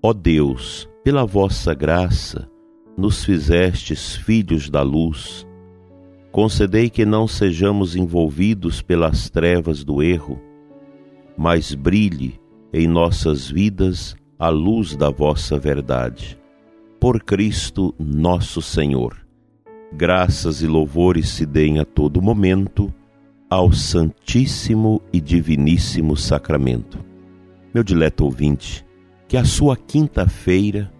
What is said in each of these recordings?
Ó Deus, pela vossa graça, nos fizestes filhos da luz. Concedei que não sejamos envolvidos pelas trevas do erro, mas brilhe em nossas vidas a luz da vossa verdade. Por Cristo nosso Senhor. Graças e louvores se deem a todo momento ao Santíssimo e Diviníssimo Sacramento. Meu dileto ouvinte, que a sua quinta-feira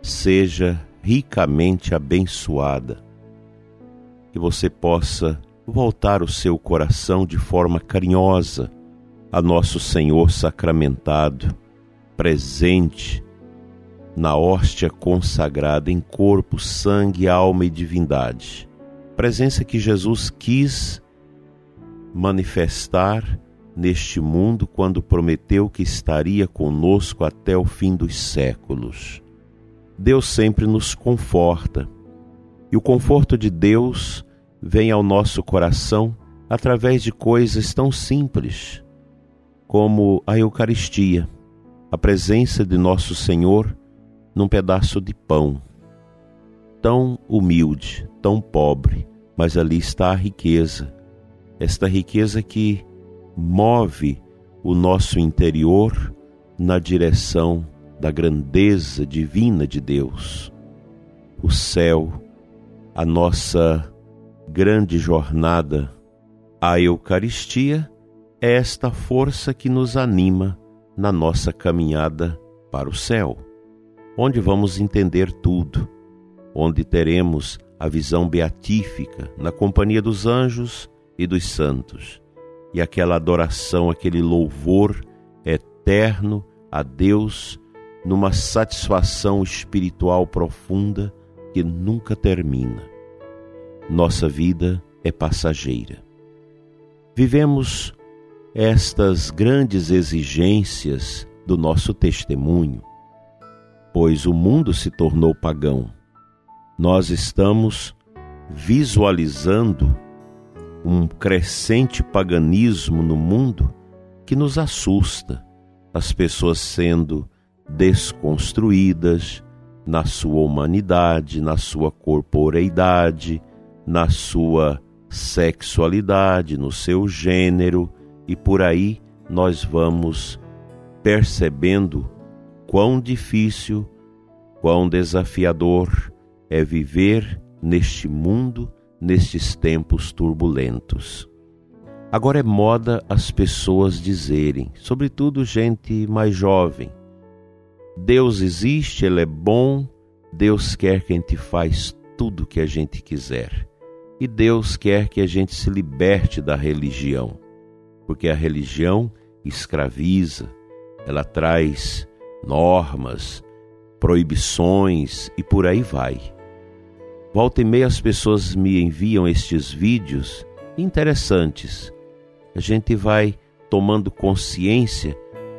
seja ricamente abençoada, que você possa voltar o seu coração de forma carinhosa a nosso Senhor sacramentado, presente na hóstia consagrada em corpo, sangue, alma e divindade. Presença que Jesus quis manifestar neste mundo quando prometeu que estaria conosco até o fim dos séculos. Deus sempre nos conforta, e o conforto de Deus vem ao nosso coração através de coisas tão simples como a Eucaristia, a presença de nosso Senhor num pedaço de pão, tão humilde, tão pobre, mas ali está a riqueza. Esta riqueza que move o nosso interior na direção da grandeza divina de Deus. O céu, a nossa grande jornada, a Eucaristia é esta força que nos anima na nossa caminhada para o céu, onde vamos entender tudo, onde teremos a visão beatífica na companhia dos anjos e dos santos, e aquela adoração, aquele louvor eterno a Deus numa satisfação espiritual profunda que nunca termina. Nossa vida é passageira. Vivemos estas grandes exigências do nosso testemunho, pois o mundo se tornou pagão. Nós estamos visualizando um crescente paganismo no mundo que nos assusta, as pessoas sendo desconstruídas na sua humanidade, na sua corporeidade, na sua sexualidade, no seu gênero, e por aí nós vamos percebendo quão difícil, quão desafiador é viver neste mundo nestes tempos turbulentos. Agora é moda as pessoas dizerem, sobretudo gente mais jovem: Deus existe, Ele é bom, Deus quer que a gente faz tudo o que a gente quiser. E Deus quer que a gente se liberte da religião, porque a religião escraviza, ela traz normas, proibições e por aí vai. Volta e meia as pessoas me enviam estes vídeos interessantes. A gente vai tomando consciência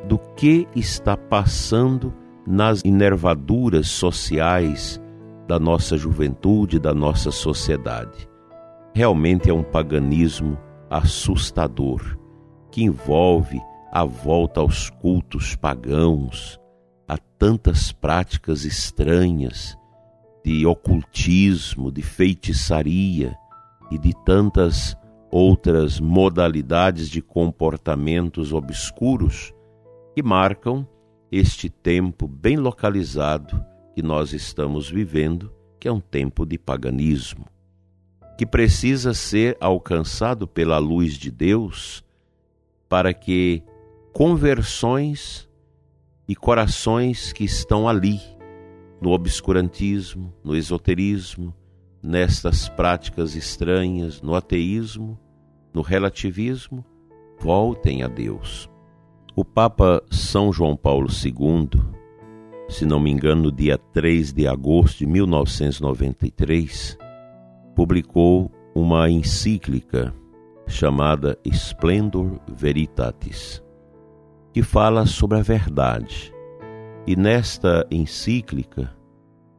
do que está passando nas inervaduras sociais da nossa juventude, da nossa sociedade. Realmente é um paganismo assustador que envolve a volta aos cultos pagãos, a tantas práticas estranhas de ocultismo, de feitiçaria e de tantas outras modalidades de comportamentos obscuros que marcam este tempo bem localizado que nós estamos vivendo, que é um tempo de paganismo, que precisa ser alcançado pela luz de Deus para que conversões e corações que estão ali no obscurantismo, no esoterismo, nestas práticas estranhas, no ateísmo, no relativismo, voltem a Deus. O Papa São João Paulo II se não me engano, no dia 3 de agosto de 1993, publicou uma encíclica chamada Splendor Veritatis, que fala sobre a verdade. E nesta encíclica,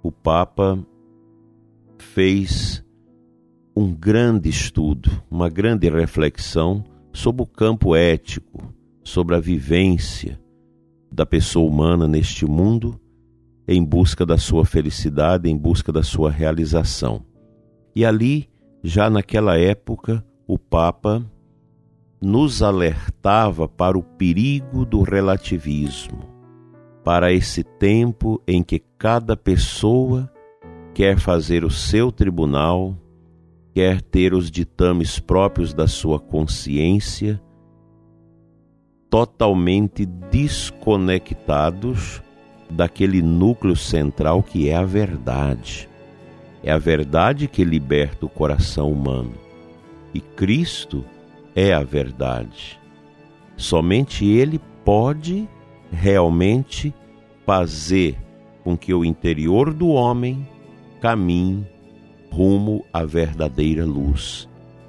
o Papa fez um grande estudo, uma grande reflexão sobre o campo ético, sobre a vivência da pessoa humana neste mundo em busca da sua felicidade, em busca da sua realização. E ali, já naquela época, o Papa nos alertava para o perigo do relativismo, para esse tempo em que cada pessoa quer fazer o seu tribunal, quer ter os ditames próprios da sua consciência, totalmente desconectados daquele núcleo central que é a verdade. É a verdade que liberta o coração humano. E Cristo é a verdade. Somente Ele pode realmente fazer com que o interior do homem caminhe rumo à verdadeira luz.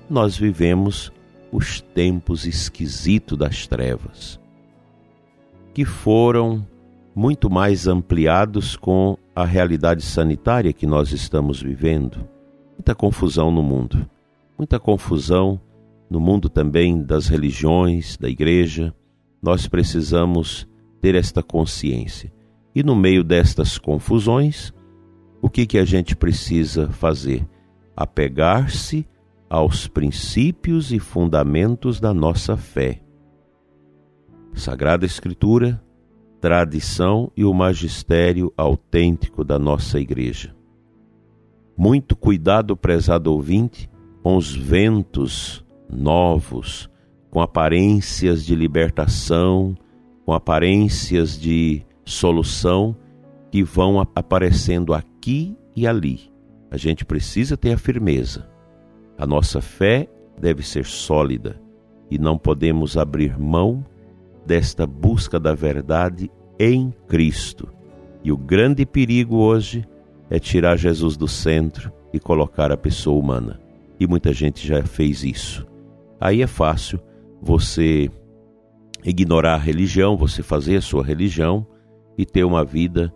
Nós vivemos os tempos esquisitos das trevas, que foram muito mais ampliados com a realidade sanitária que nós estamos vivendo. Muita confusão no mundo, muita confusão no mundo também das religiões, da igreja. Nós precisamos ter esta consciência. E no meio destas confusões, o que, que a gente precisa fazer? Apegar-se aos princípios e fundamentos da nossa fé. Sagrada Escritura, tradição e o magistério autêntico da nossa Igreja. Muito cuidado, prezado ouvinte, com os ventos novos, com aparências de libertação, com aparências de solução que vão aparecendo aqui e ali. A gente precisa ter a firmeza. A nossa fé deve ser sólida e não podemos abrir mão desta busca da verdade em Cristo. E o grande perigo hoje é tirar Jesus do centro e colocar a pessoa humana. E muita gente já fez isso. Aí é fácil você ignorar a religião, você fazer a sua religião e ter uma vida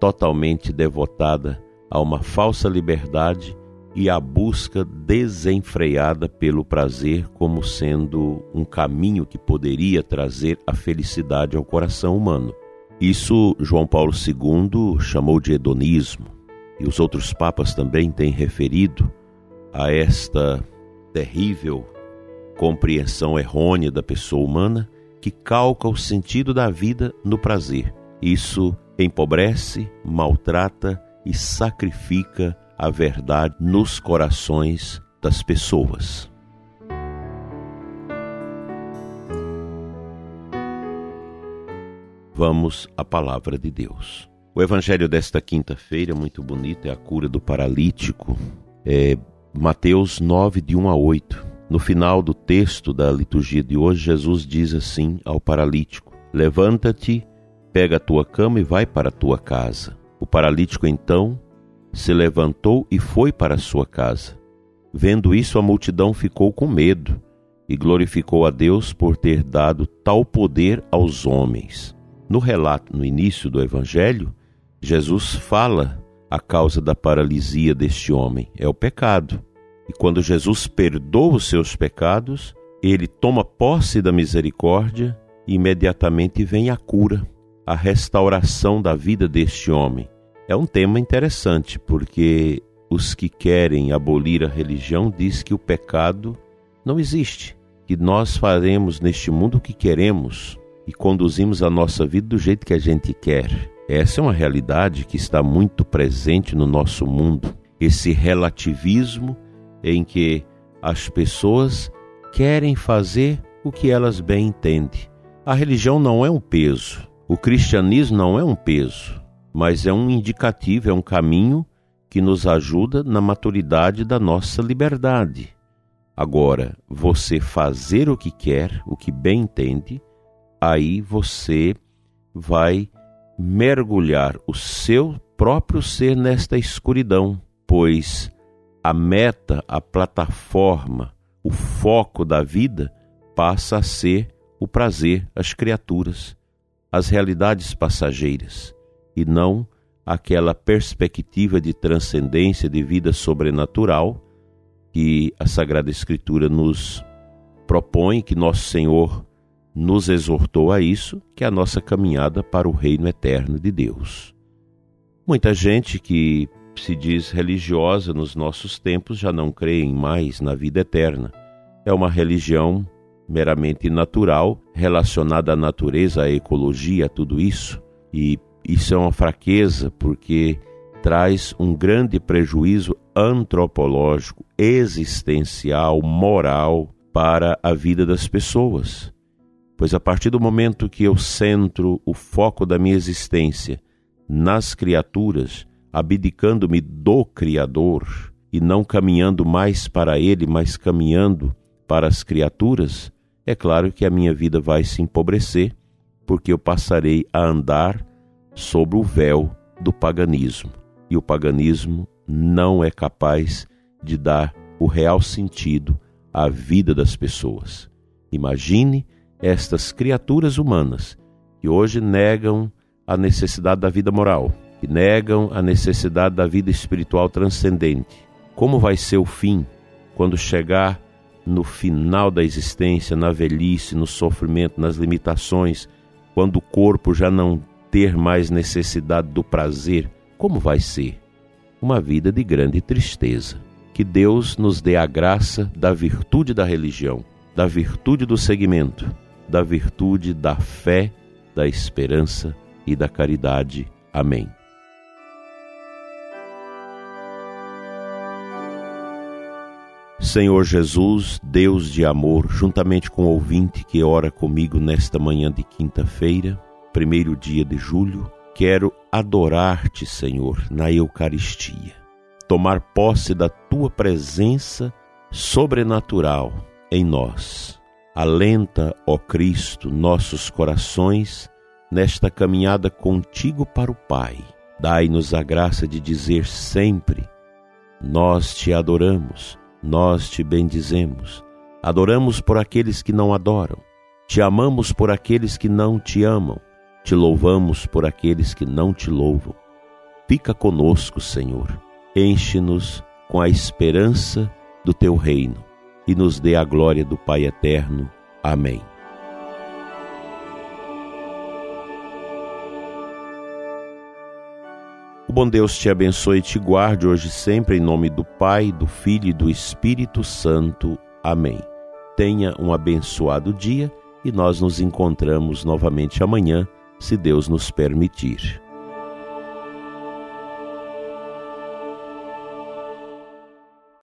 totalmente devotada a uma falsa liberdade e à busca desenfreada pelo prazer como sendo um caminho que poderia trazer a felicidade ao coração humano. Isso João Paulo II chamou de hedonismo, e os outros papas também têm referido a esta terrível compreensão errônea da pessoa humana que calca o sentido da vida no prazer. Isso empobrece, maltrata e sacrifica a verdade nos corações das pessoas. Vamos à palavra de Deus. O evangelho desta quinta-feira, muito bonito, é a cura do paralítico. É Mateus 9, de 1 a 8. No final do texto da liturgia de hoje, Jesus diz assim ao paralítico: Levanta-te Pega a tua cama e vai para a tua casa. O paralítico então se levantou e foi para a sua casa. Vendo isso, a multidão ficou com medo e glorificou a Deus por ter dado tal poder aos homens. No relato, no início do Evangelho, Jesus fala a causa da paralisia deste homem: é o pecado. E quando Jesus perdoa os seus pecados, ele toma posse da misericórdia e imediatamente vem a cura a restauração da vida deste homem. É um tema interessante, porque os que querem abolir a religião diz que o pecado não existe, que nós faremos neste mundo o que queremos e conduzimos a nossa vida do jeito que a gente quer. Essa é uma realidade que está muito presente no nosso mundo, esse relativismo em que as pessoas querem fazer o que elas bem entendem. A religião não é um peso, o cristianismo não é um peso, mas é um indicativo, é um caminho que nos ajuda na maturidade da nossa liberdade. Agora, você fazer o que quer, o que bem entende, aí você vai mergulhar o seu próprio ser nesta escuridão, pois a meta, a plataforma, o foco da vida passa a ser o prazer, as criaturas, as realidades passageiras, e não aquela perspectiva de transcendência de vida sobrenatural que a Sagrada Escritura nos propõe, que nosso Senhor nos exortou a isso, que é a nossa caminhada para o reino eterno de Deus. Muita gente se diz religiosa nos nossos tempos já não creem mais na vida eterna. É uma religião meramente natural, relacionada à natureza, à ecologia, a tudo isso. E isso é uma fraqueza porque traz um grande prejuízo antropológico, existencial, moral para a vida das pessoas. Pois a partir do momento que eu centro o foco da minha existência nas criaturas, abdicando-me do Criador e não caminhando mais para Ele, mas caminhando para as criaturas, é claro que a minha vida vai se empobrecer, porque eu passarei a andar sobre o véu do paganismo. E o paganismo não é capaz de dar o real sentido à vida das pessoas. Imagine estas criaturas humanas que hoje negam a necessidade da vida moral, que negam a necessidade da vida espiritual transcendente. Como vai ser o fim quando chegar no final da existência, na velhice, no sofrimento, nas limitações, quando o corpo já não ter mais necessidade do prazer, como vai ser? Uma vida de grande tristeza. Que Deus nos dê a graça da virtude da religião, da virtude do seguimento, da virtude da fé, da esperança e da caridade. Amém. Senhor Jesus, Deus de amor, juntamente com o ouvinte que ora comigo nesta manhã de quinta-feira, primeiro dia de julho, quero adorar-te, Senhor, na Eucaristia, tomar posse da tua presença sobrenatural em nós. Alenta, ó Cristo, nossos corações nesta caminhada contigo para o Pai. Dai-nos a graça de dizer sempre: Nós te adoramos nós te bendizemos, adoramos por aqueles que não adoram, te amamos por aqueles que não te amam, te louvamos por aqueles que não te louvam. Fica conosco, Senhor, enche-nos com a esperança do teu reino e nos dê a glória do Pai eterno. Amém. O bom Deus te abençoe e te guarde hoje sempre em nome do Pai, do Filho e do Espírito Santo. Amém. Tenha um abençoado dia e nós nos encontramos novamente amanhã, se Deus nos permitir.